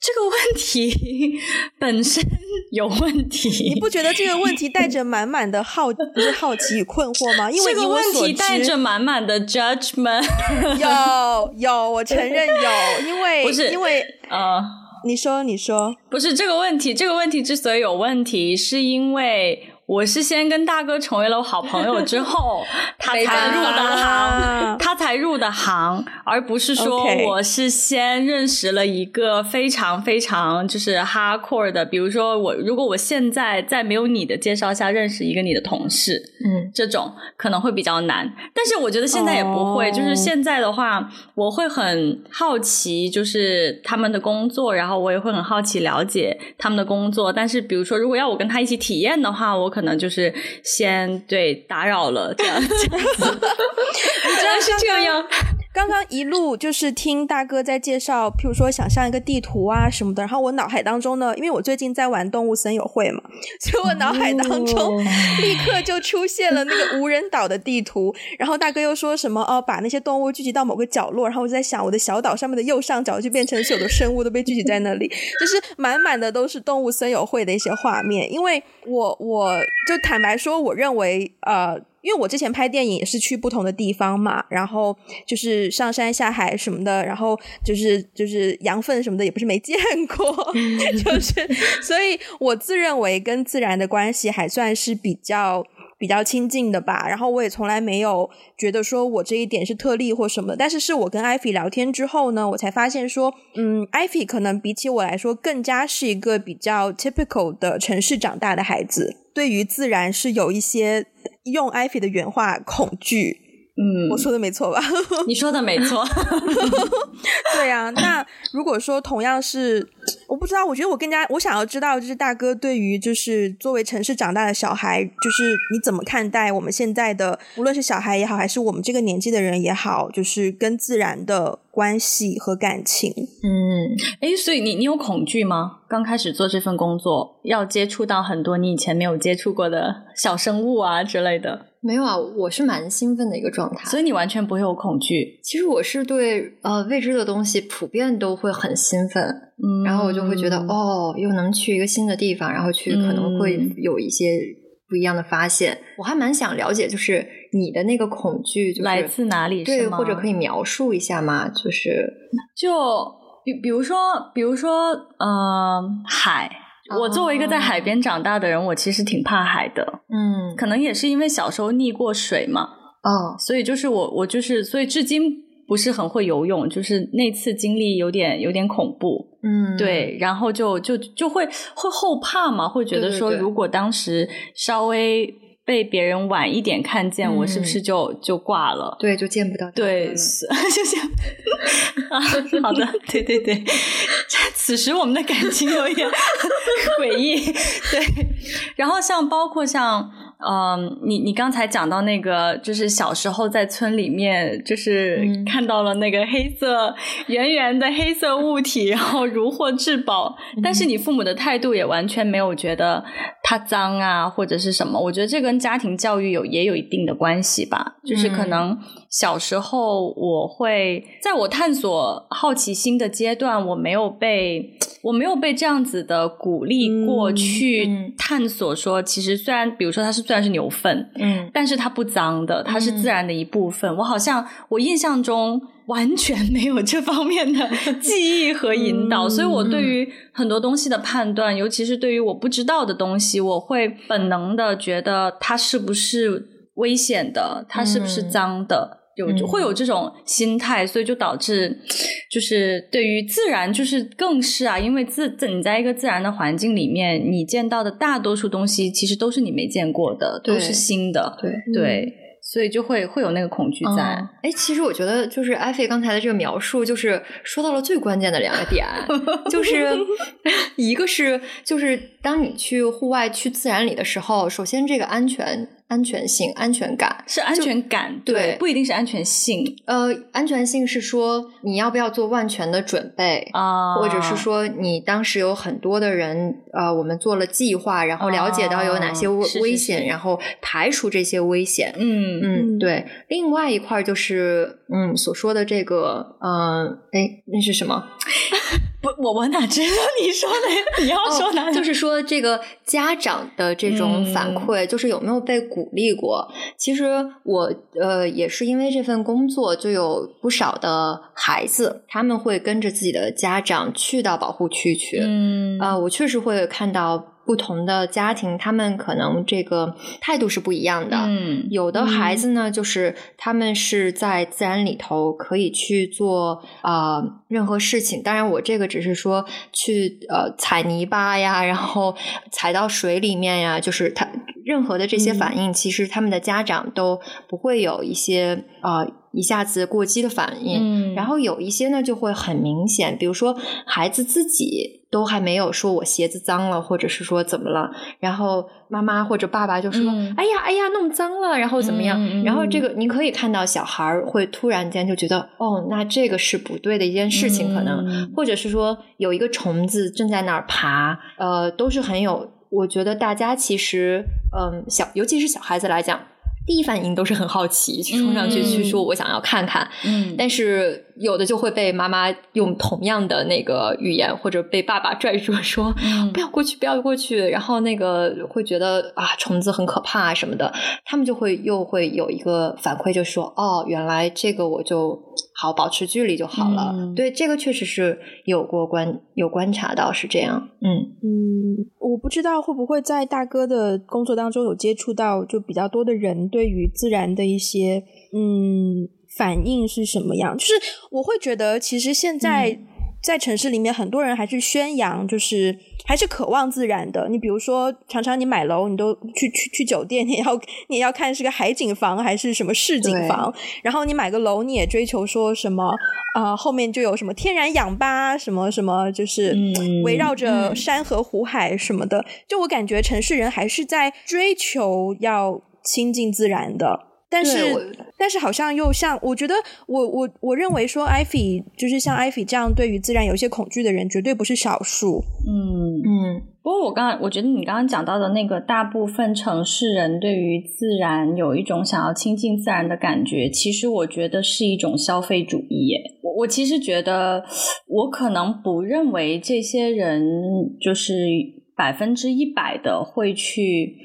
这个问题 本身有问题，你不觉得这个问题带着满满的好 不是好奇与困惑吗？因为这个问题带着满满的 judgment。有有，我承认有，因为 不是因为呃，你说你说不是这个问题，这个问题之所以有问题，是因为。我是先跟大哥成为了好朋友之后，他才入的行，他才入的行，而不是说我是先认识了一个非常非常就是 hardcore 的，比如说我如果我现在在没有你的介绍下认识一个你的同事，嗯，这种可能会比较难。但是我觉得现在也不会，就是现在的话，我会很好奇，就是他们的工作，然后我也会很好奇了解他们的工作。但是比如说，如果要我跟他一起体验的话，我可能就是先对打扰了这样子，你知道是这样。刚刚一路就是听大哥在介绍，譬如说想象一个地图啊什么的，然后我脑海当中呢，因为我最近在玩动物森友会嘛，所以我脑海当中立刻就出现了那个无人岛的地图。然后大哥又说什么哦，把那些动物聚集到某个角落，然后我就在想，我的小岛上面的右上角就变成所有的生物都被聚集在那里，就是满满的都是动物森友会的一些画面。因为我我就坦白说，我认为呃。因为我之前拍电影也是去不同的地方嘛，然后就是上山下海什么的，然后就是就是羊粪什么的也不是没见过，就是 所以我自认为跟自然的关系还算是比较比较亲近的吧。然后我也从来没有觉得说我这一点是特例或什么的。但是是我跟艾菲聊天之后呢，我才发现说，嗯，艾菲可能比起我来说更加是一个比较 typical 的城市长大的孩子，对于自然是有一些。用艾菲的原话，恐惧。嗯，我说的没错吧？你说的没错。对啊，那如果说同样是，我不知道，我觉得我更加我想要知道，就是大哥对于就是作为城市长大的小孩，就是你怎么看待我们现在的，无论是小孩也好，还是我们这个年纪的人也好，就是跟自然的关系和感情。嗯，诶，所以你你有恐惧吗？刚开始做这份工作，要接触到很多你以前没有接触过的小生物啊之类的。没有啊，我是蛮兴奋的一个状态，所以你完全不会有恐惧。其实我是对呃未知的东西普遍都会很兴奋，嗯，然后我就会觉得哦，又能去一个新的地方，然后去可能会有一些不一样的发现。嗯、我还蛮想了解，就是你的那个恐惧、就是、来自哪里？对，或者可以描述一下吗？就是就比比如说，比如说，嗯、呃，海。我作为一个在海边长大的人，我其实挺怕海的。嗯，可能也是因为小时候溺过水嘛。哦，所以就是我，我就是，所以至今不是很会游泳，就是那次经历有点有点恐怖。嗯，对，然后就就就会会后怕嘛，会觉得说，如果当时稍微被别人晚一点看见，我是不是就就挂了？对，就见不到。对，是 就这样。啊，好的，对对对。此时我们的感情有一点 诡异，对。然后像包括像，嗯，你你刚才讲到那个，就是小时候在村里面，就是看到了那个黑色圆圆的黑色物体，然后如获至宝，但是你父母的态度也完全没有觉得它脏啊或者是什么。我觉得这跟家庭教育有也有一定的关系吧，就是可能。小时候，我会在我探索好奇心的阶段，我没有被我没有被这样子的鼓励过去探索。说，其实虽然，比如说它是虽然是牛粪，嗯，但是它不脏的，它是自然的一部分。我好像我印象中完全没有这方面的 记忆和引导，所以我对于很多东西的判断，尤其是对于我不知道的东西，我会本能的觉得它是不是危险的，它是不是脏的。有就会有这种心态，所以就导致，就是对于自然，就是更是啊，因为自自你在一个自然的环境里面，你见到的大多数东西其实都是你没见过的，都是新的，对对，嗯、所以就会会有那个恐惧在。哎、嗯，其实我觉得就是艾菲刚才的这个描述，就是说到了最关键的两个点，就是一个是就是当你去户外去自然里的时候，首先这个安全。安全性、安全感是安全感，对，不一定是安全性。呃，安全性是说你要不要做万全的准备啊，或者是说你当时有很多的人，呃，我们做了计划，然后了解到有哪些危危险，啊、然后排除这些危险。嗯嗯，对。另外一块就是，嗯，所说的这个，嗯、呃，哎，那是什么？不，我我哪知道你说的？你要说哪、哦？就是说这个家长的这种反馈，嗯、就是有没有被鼓励过？其实我呃也是因为这份工作，就有不少的孩子，他们会跟着自己的家长去到保护区去。嗯啊、呃，我确实会看到。不同的家庭，他们可能这个态度是不一样的。嗯，有的孩子呢，嗯、就是他们是在自然里头可以去做啊、呃、任何事情。当然，我这个只是说去呃踩泥巴呀，然后 踩到水里面呀，就是他任何的这些反应，嗯、其实他们的家长都不会有一些啊。呃一下子过激的反应，嗯，然后有一些呢就会很明显，比如说孩子自己都还没有说我鞋子脏了，或者是说怎么了，然后妈妈或者爸爸就说：“嗯、哎呀，哎呀，弄脏了。”然后怎么样？嗯、然后这个你可以看到小孩会突然间就觉得，哦，那这个是不对的一件事情，可能，嗯、或者是说有一个虫子正在那儿爬，呃，都是很有，我觉得大家其实，嗯、呃，小尤其是小孩子来讲。第一反应都是很好奇，去冲上去去说，我想要看看。嗯，但是有的就会被妈妈用同样的那个语言，或者被爸爸拽住说，嗯、不要过去，不要过去。然后那个会觉得啊，虫子很可怕什么的，他们就会又会有一个反馈，就说哦，原来这个我就好保持距离就好了。嗯、对，这个确实是有过观有观察到是这样。嗯嗯，我不知道会不会在大哥的工作当中有接触到就比较多的人。对于自然的一些嗯反应是什么样？就是我会觉得，其实现在在城市里面，很多人还是宣扬，就是还是渴望自然的。你比如说，常常你买楼，你都去去去酒店，你也要你也要看是个海景房还是什么市景房。然后你买个楼，你也追求说什么啊、呃，后面就有什么天然氧吧，什么什么，就是围绕着山河湖海什么的。嗯、就我感觉，城市人还是在追求要。亲近自然的，但是但是好像又像，我觉得我我我认为说艾菲就是像艾菲这样对于自然有一些恐惧的人，绝对不是少数。嗯嗯。不过我刚刚我觉得你刚刚讲到的那个大部分城市人对于自然有一种想要亲近自然的感觉，其实我觉得是一种消费主义耶。我我其实觉得，我可能不认为这些人就是百分之一百的会去。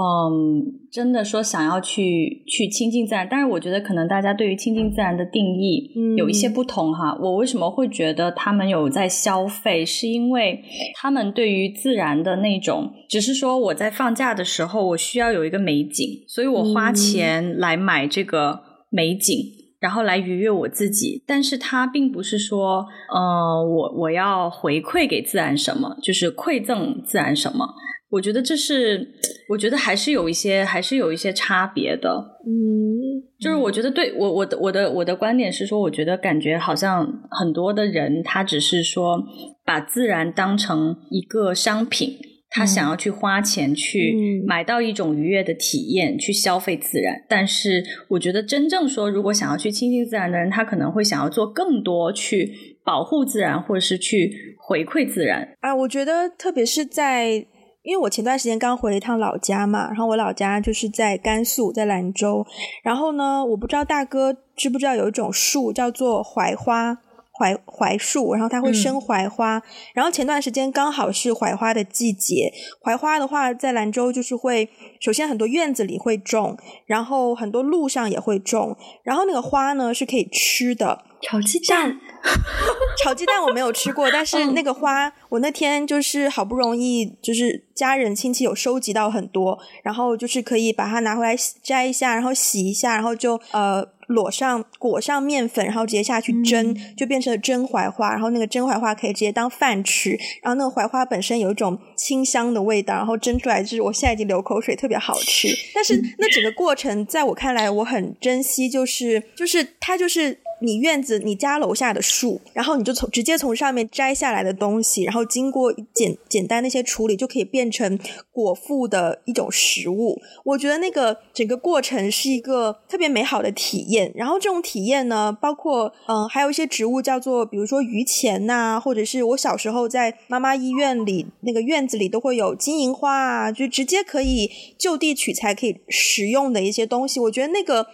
嗯，真的说想要去去亲近自然，但是我觉得可能大家对于亲近自然的定义有一些不同哈。嗯、我为什么会觉得他们有在消费，是因为他们对于自然的那种，只是说我在放假的时候我需要有一个美景，所以我花钱来买这个美景，嗯、然后来愉悦我自己。但是它并不是说，呃，我我要回馈给自然什么，就是馈赠自然什么。我觉得这是，我觉得还是有一些，还是有一些差别的。嗯，就是我觉得对我我的我的我的观点是说，我觉得感觉好像很多的人他只是说把自然当成一个商品，他想要去花钱去买到一种愉悦的体验，去消费自然。但是我觉得真正说，如果想要去亲近自然的人，他可能会想要做更多去保护自然，或者是去回馈自然。啊，我觉得特别是在。因为我前段时间刚回了一趟老家嘛，然后我老家就是在甘肃，在兰州。然后呢，我不知道大哥知不知道有一种树叫做槐花，槐槐树，然后它会生槐花。嗯、然后前段时间刚好是槐花的季节，槐花的话在兰州就是会，首先很多院子里会种，然后很多路上也会种。然后那个花呢是可以吃的，炒鸡蛋。炒鸡蛋我没有吃过，但是那个花，我那天就是好不容易，就是家人亲戚有收集到很多，然后就是可以把它拿回来摘一下，然后洗一下，然后就呃裸上裹上面粉，然后直接下去蒸，就变成了蒸槐花。然后那个蒸槐花可以直接当饭吃，然后那个槐花本身有一种清香的味道，然后蒸出来就是我现在已经流口水，特别好吃。但是那整个过程在我看来我很珍惜，就是就是它就是。你院子、你家楼下的树，然后你就从直接从上面摘下来的东西，然后经过简简单那些处理，就可以变成果腹的一种食物。我觉得那个整个过程是一个特别美好的体验。然后这种体验呢，包括嗯，还有一些植物叫做，比如说榆钱呐、或者是我小时候在妈妈医院里那个院子里都会有金银花啊，就直接可以就地取材可以食用的一些东西。我觉得那个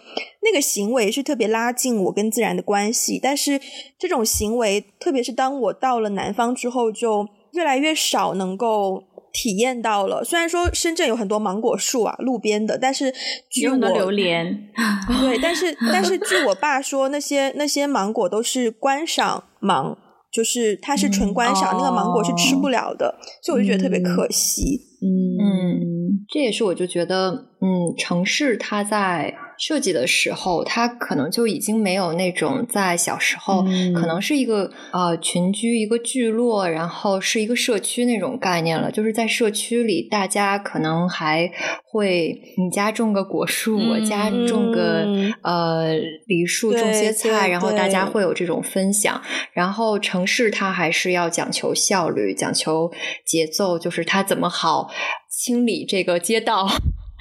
那个行为是特别拉近我跟自然的关系。但是这种行为，特别是当我到了南方之后，就越来越少能够。体验到了，虽然说深圳有很多芒果树啊，路边的，但是据我有榴莲，对，但是但是据我爸说，那些那些芒果都是观赏芒，就是它是纯观赏，嗯、那个芒果是吃不了的，所以我就觉得特别可惜。嗯，嗯，这也是我就觉得，嗯，城市它在。设计的时候，它可能就已经没有那种在小时候、嗯、可能是一个呃群居一个聚落，然后是一个社区那种概念了。就是在社区里，大家可能还会你家种个果树，嗯、我家种个呃梨树，种些菜，然后大家会有这种分享。然后城市它还是要讲求效率，讲求节奏，就是它怎么好清理这个街道。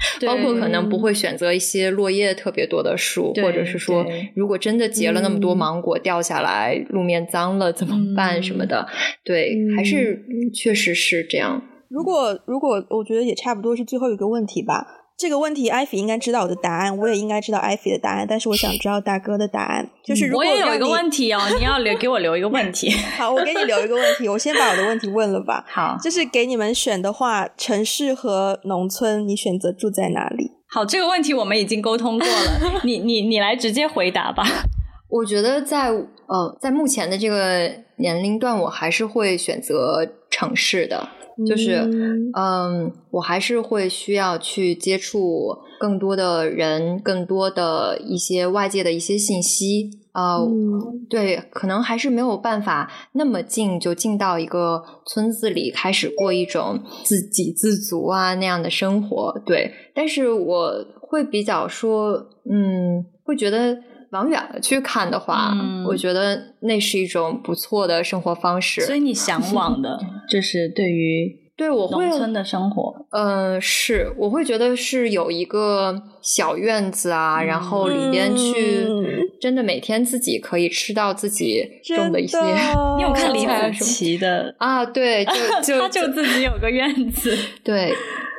包括可能不会选择一些落叶特别多的树，或者是说，如果真的结了那么多芒果掉下来，嗯、路面脏了怎么办什么的？嗯、对，还是确实是这样。如果如果我觉得也差不多是最后一个问题吧。这个问题，艾菲应该知道我的答案，我也应该知道艾菲的答案，但是我想知道大哥的答案。就是如果我也有一个问题哦，你要留给我留一个问题。好，我给你留一个问题，我先把我的问题问了吧。好，就是给你们选的话，城市和农村，你选择住在哪里？好，这个问题我们已经沟通过了，你你你来直接回答吧。我觉得在呃，在目前的这个年龄段，我还是会选择城市的。就是，嗯，我还是会需要去接触更多的人，更多的一些外界的一些信息，呃，嗯、对，可能还是没有办法那么近就进到一个村子里开始过一种自给自足啊那样的生活，对，但是我会比较说，嗯，会觉得。往远了去看的话，嗯、我觉得那是一种不错的生活方式。所以你向往的 就是对于对我农村的生活，嗯，是我会觉得是有一个小院子啊，嗯、然后里边去真的每天自己可以吃到自己种的一些。你有看李子柒的啊？对，就 就他就自己有个院子，对。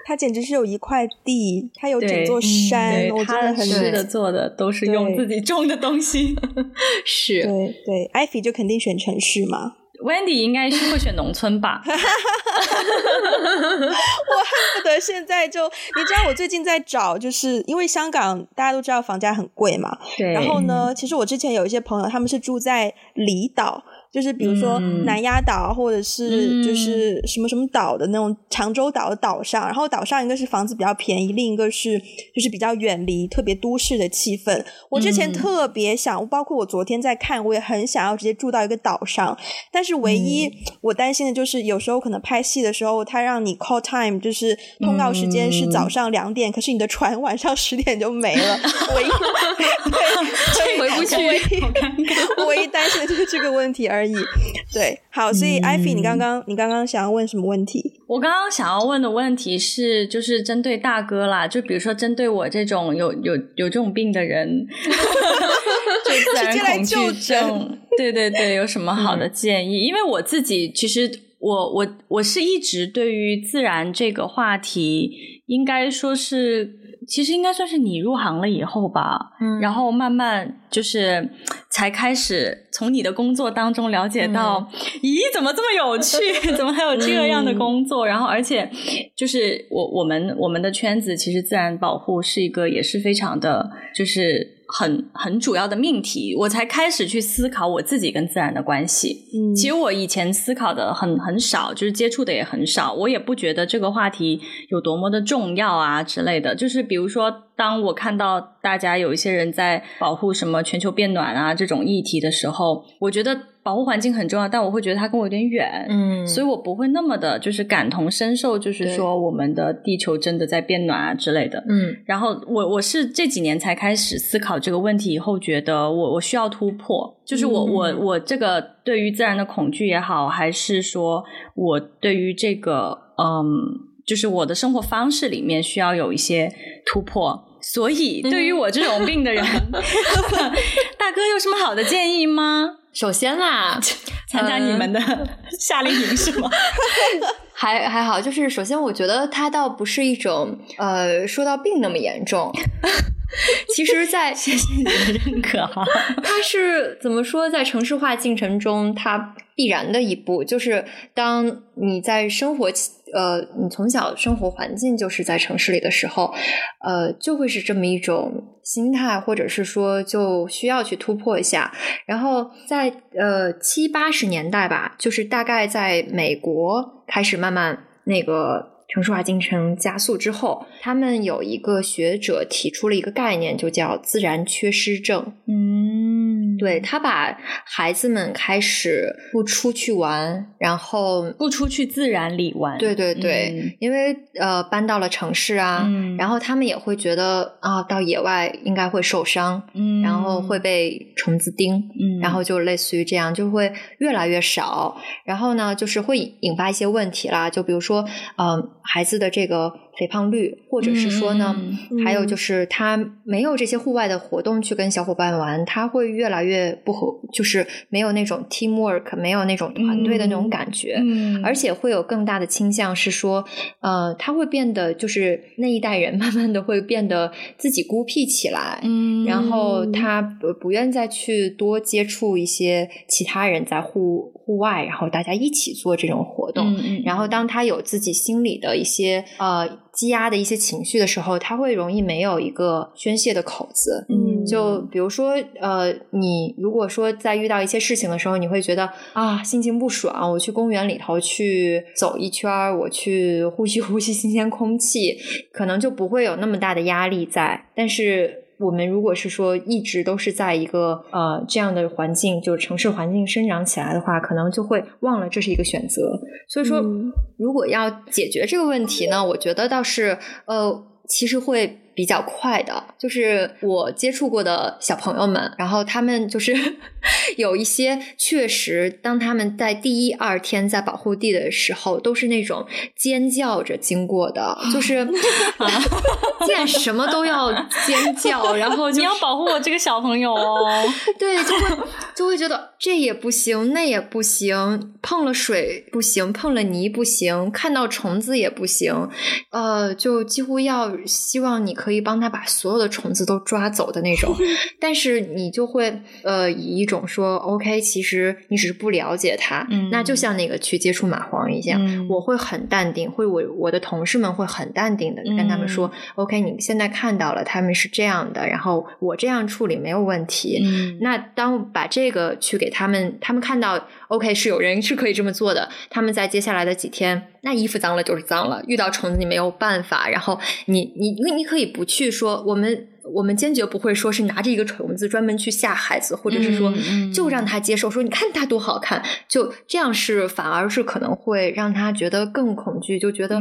他简直是有一块地，它有整座山，我觉得很吃的做的都是用自己种的东西。是，对对，艾菲就肯定选城市嘛。Wendy 应该是会选农村吧？我恨不得现在就，你知道我最近在找，就是因为香港大家都知道房价很贵嘛。对。然后呢，其实我之前有一些朋友，他们是住在离岛。就是比如说南丫岛，或者是就是什么什么岛的那种长洲岛的岛上，然后岛上一个是房子比较便宜，另一个是就是比较远离特别都市的气氛。我之前特别想，包括我昨天在看，我也很想要直接住到一个岛上，但是唯一我担心的就是有时候可能拍戏的时候，他让你 call time，就是通告时间是早上两点，可是你的船晚上十点就没了 唯一对，回不去，唯 一我唯一担心的就是这个问题而已。对，好，所以艾菲，你刚刚你刚刚想要问什么问题？我刚刚想要问的问题是，就是针对大哥啦，就比如说针对我这种有有有这种病的人，就自然恐惧症，对对对，有什么好的建议？嗯、因为我自己其实我我我是一直对于自然这个话题，应该说是其实应该算是你入行了以后吧，嗯，然后慢慢就是。才开始从你的工作当中了解到，嗯、咦，怎么这么有趣？怎么还有这样的工作？嗯、然后，而且就是我我们我们的圈子，其实自然保护是一个也是非常的，就是。很很主要的命题，我才开始去思考我自己跟自然的关系。嗯，其实我以前思考的很很少，就是接触的也很少，我也不觉得这个话题有多么的重要啊之类的。就是比如说，当我看到大家有一些人在保护什么全球变暖啊这种议题的时候，我觉得。保护环境很重要，但我会觉得它跟我有点远，嗯，所以我不会那么的，就是感同身受，就是说我们的地球真的在变暖啊之类的，嗯。然后我我是这几年才开始思考这个问题，以后觉得我我需要突破，就是我、嗯、我我这个对于自然的恐惧也好，还是说我对于这个嗯。就是我的生活方式里面需要有一些突破，所以对于我这种病的人，大哥有什么好的建议吗？首先啦，参加你们的 夏令营是吗？还还好，就是首先我觉得它倒不是一种呃说到病那么严重。其实在，在谢谢你的认可哈，它是怎么说，在城市化进程中，它必然的一步，就是当你在生活，呃，你从小生活环境就是在城市里的时候，呃，就会是这么一种心态，或者是说就需要去突破一下。然后在呃七八十年代吧，就是大概在美国开始慢慢那个。城市化进程加速之后，他们有一个学者提出了一个概念，就叫自然缺失症。嗯，对，他把孩子们开始不出去玩，然后不出去自然里玩。对对对，嗯、因为呃搬到了城市啊，嗯、然后他们也会觉得啊，到野外应该会受伤，嗯，然后会被虫子叮，嗯，然后就类似于这样，就会越来越少。然后呢，就是会引发一些问题啦，就比如说，嗯、呃。孩子的这个肥胖率，或者是说呢，嗯、还有就是他没有这些户外的活动去跟小伙伴玩，他会越来越不合，就是没有那种 teamwork，没有那种团队的那种感觉，嗯、而且会有更大的倾向是说，呃，他会变得就是那一代人 慢慢的会变得自己孤僻起来，嗯、然后他不不愿再去多接触一些其他人在户户外，然后大家一起做这种活动，嗯、然后当他有自己心里的一些呃。积压的一些情绪的时候，他会容易没有一个宣泄的口子。嗯，就比如说，呃，你如果说在遇到一些事情的时候，你会觉得啊，心情不爽，我去公园里头去走一圈，我去呼吸呼吸新鲜空气，可能就不会有那么大的压力在。但是，我们如果是说一直都是在一个呃这样的环境，就是城市环境生长起来的话，可能就会忘了这是一个选择。所以说，嗯、如果要解决这个问题呢，我觉得倒是呃，其实会。比较快的，就是我接触过的小朋友们，然后他们就是 有一些确实，当他们在第一二天在保护地的时候，都是那种尖叫着经过的，就是 见什么都要尖叫，然后、就是、你要保护我这个小朋友哦，对，就会就会觉得这也不行，那也不行，碰了水不行，碰了泥不行，看到虫子也不行，呃，就几乎要希望你可。可以帮他把所有的虫子都抓走的那种，但是你就会呃以一种说 OK，其实你只是不了解他，嗯、那就像那个去接触蚂蟥一样，嗯、我会很淡定，会我我的同事们会很淡定的跟他们说、嗯、OK，你现在看到了他们是这样的，然后我这样处理没有问题。嗯、那当把这个去给他们，他们看到 OK 是有人是可以这么做的，他们在接下来的几天，那衣服脏了就是脏了，遇到虫子你没有办法，然后你你你你可以。不去说，我们我们坚决不会说是拿着一个虫子专门去吓孩子，或者是说就让他接受，说你看他多好看，就这样是反而是可能会让他觉得更恐惧，就觉得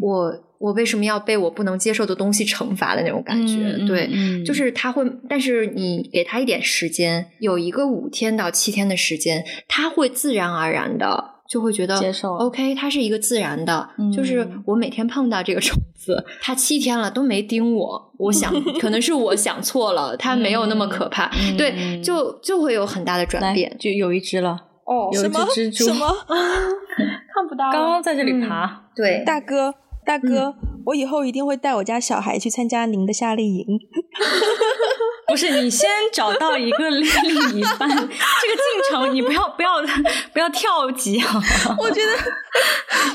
我我为什么要被我不能接受的东西惩罚的那种感觉，对，就是他会，但是你给他一点时间，有一个五天到七天的时间，他会自然而然的。就会觉得接受，OK，它是一个自然的，嗯、就是我每天碰到这个虫子，它七天了都没叮我，我想 可能是我想错了，它没有那么可怕，嗯、对，就就会有很大的转变，就有一只了，哦，有一只蜘？蛛，什么？看不到，刚刚在这里爬，嗯、对，大哥，大哥，嗯、我以后一定会带我家小孩去参加您的夏令营。不是，你先找到一个另一半，这个进程你不要不要不要跳级啊！我觉得，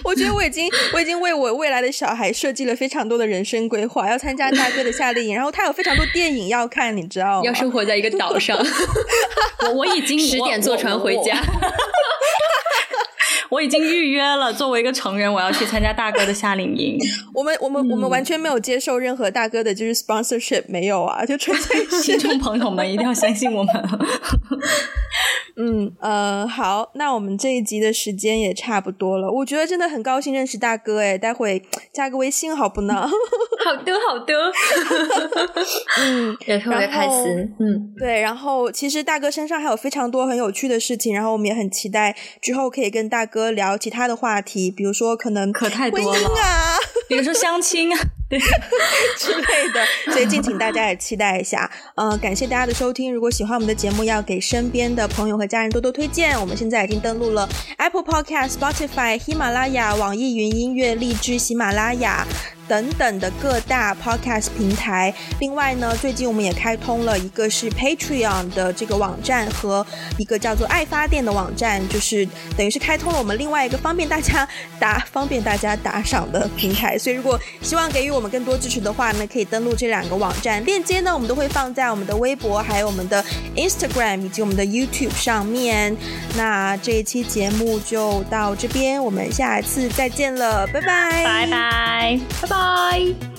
我觉得我已经我已经为我未来的小孩设计了非常多的人生规划，要参加大哥的夏令营，然后他有非常多电影要看，你知道吗？要生活在一个岛上，我我已经十点坐船回家。我已经预约了，作为一个成人，我要去参加大哥的夏令营。我 们我们、嗯、我们完全没有接受任何大哥的，就是 sponsorship 没有啊，就纯粹是 听众朋友们一定要相信我们。嗯呃，好，那我们这一集的时间也差不多了。我觉得真的很高兴认识大哥，哎，待会加个微信好不呢？好的，好的。嗯，也特别开心。嗯，对，然后其实大哥身上还有非常多很有趣的事情，然后我们也很期待之后可以跟大哥聊其他的话题，比如说可能可太多了啊，比如说相亲啊。之类的，所以敬请大家也期待一下。呃，感谢大家的收听。如果喜欢我们的节目，要给身边的朋友和家人多多推荐。我们现在已经登录了 Apple Podcast、Spotify、喜马拉雅、网易云音乐、荔枝、喜马拉雅。等等的各大 podcast 平台。另外呢，最近我们也开通了一个是 Patreon 的这个网站和一个叫做爱发电的网站，就是等于是开通了我们另外一个方便大家打方便大家打赏的平台。所以如果希望给予我们更多支持的话呢，可以登录这两个网站，链接呢我们都会放在我们的微博、还有我们的 Instagram 以及我们的 YouTube 上面。那这一期节目就到这边，我们下一次再见了，拜，拜拜，拜拜。拜。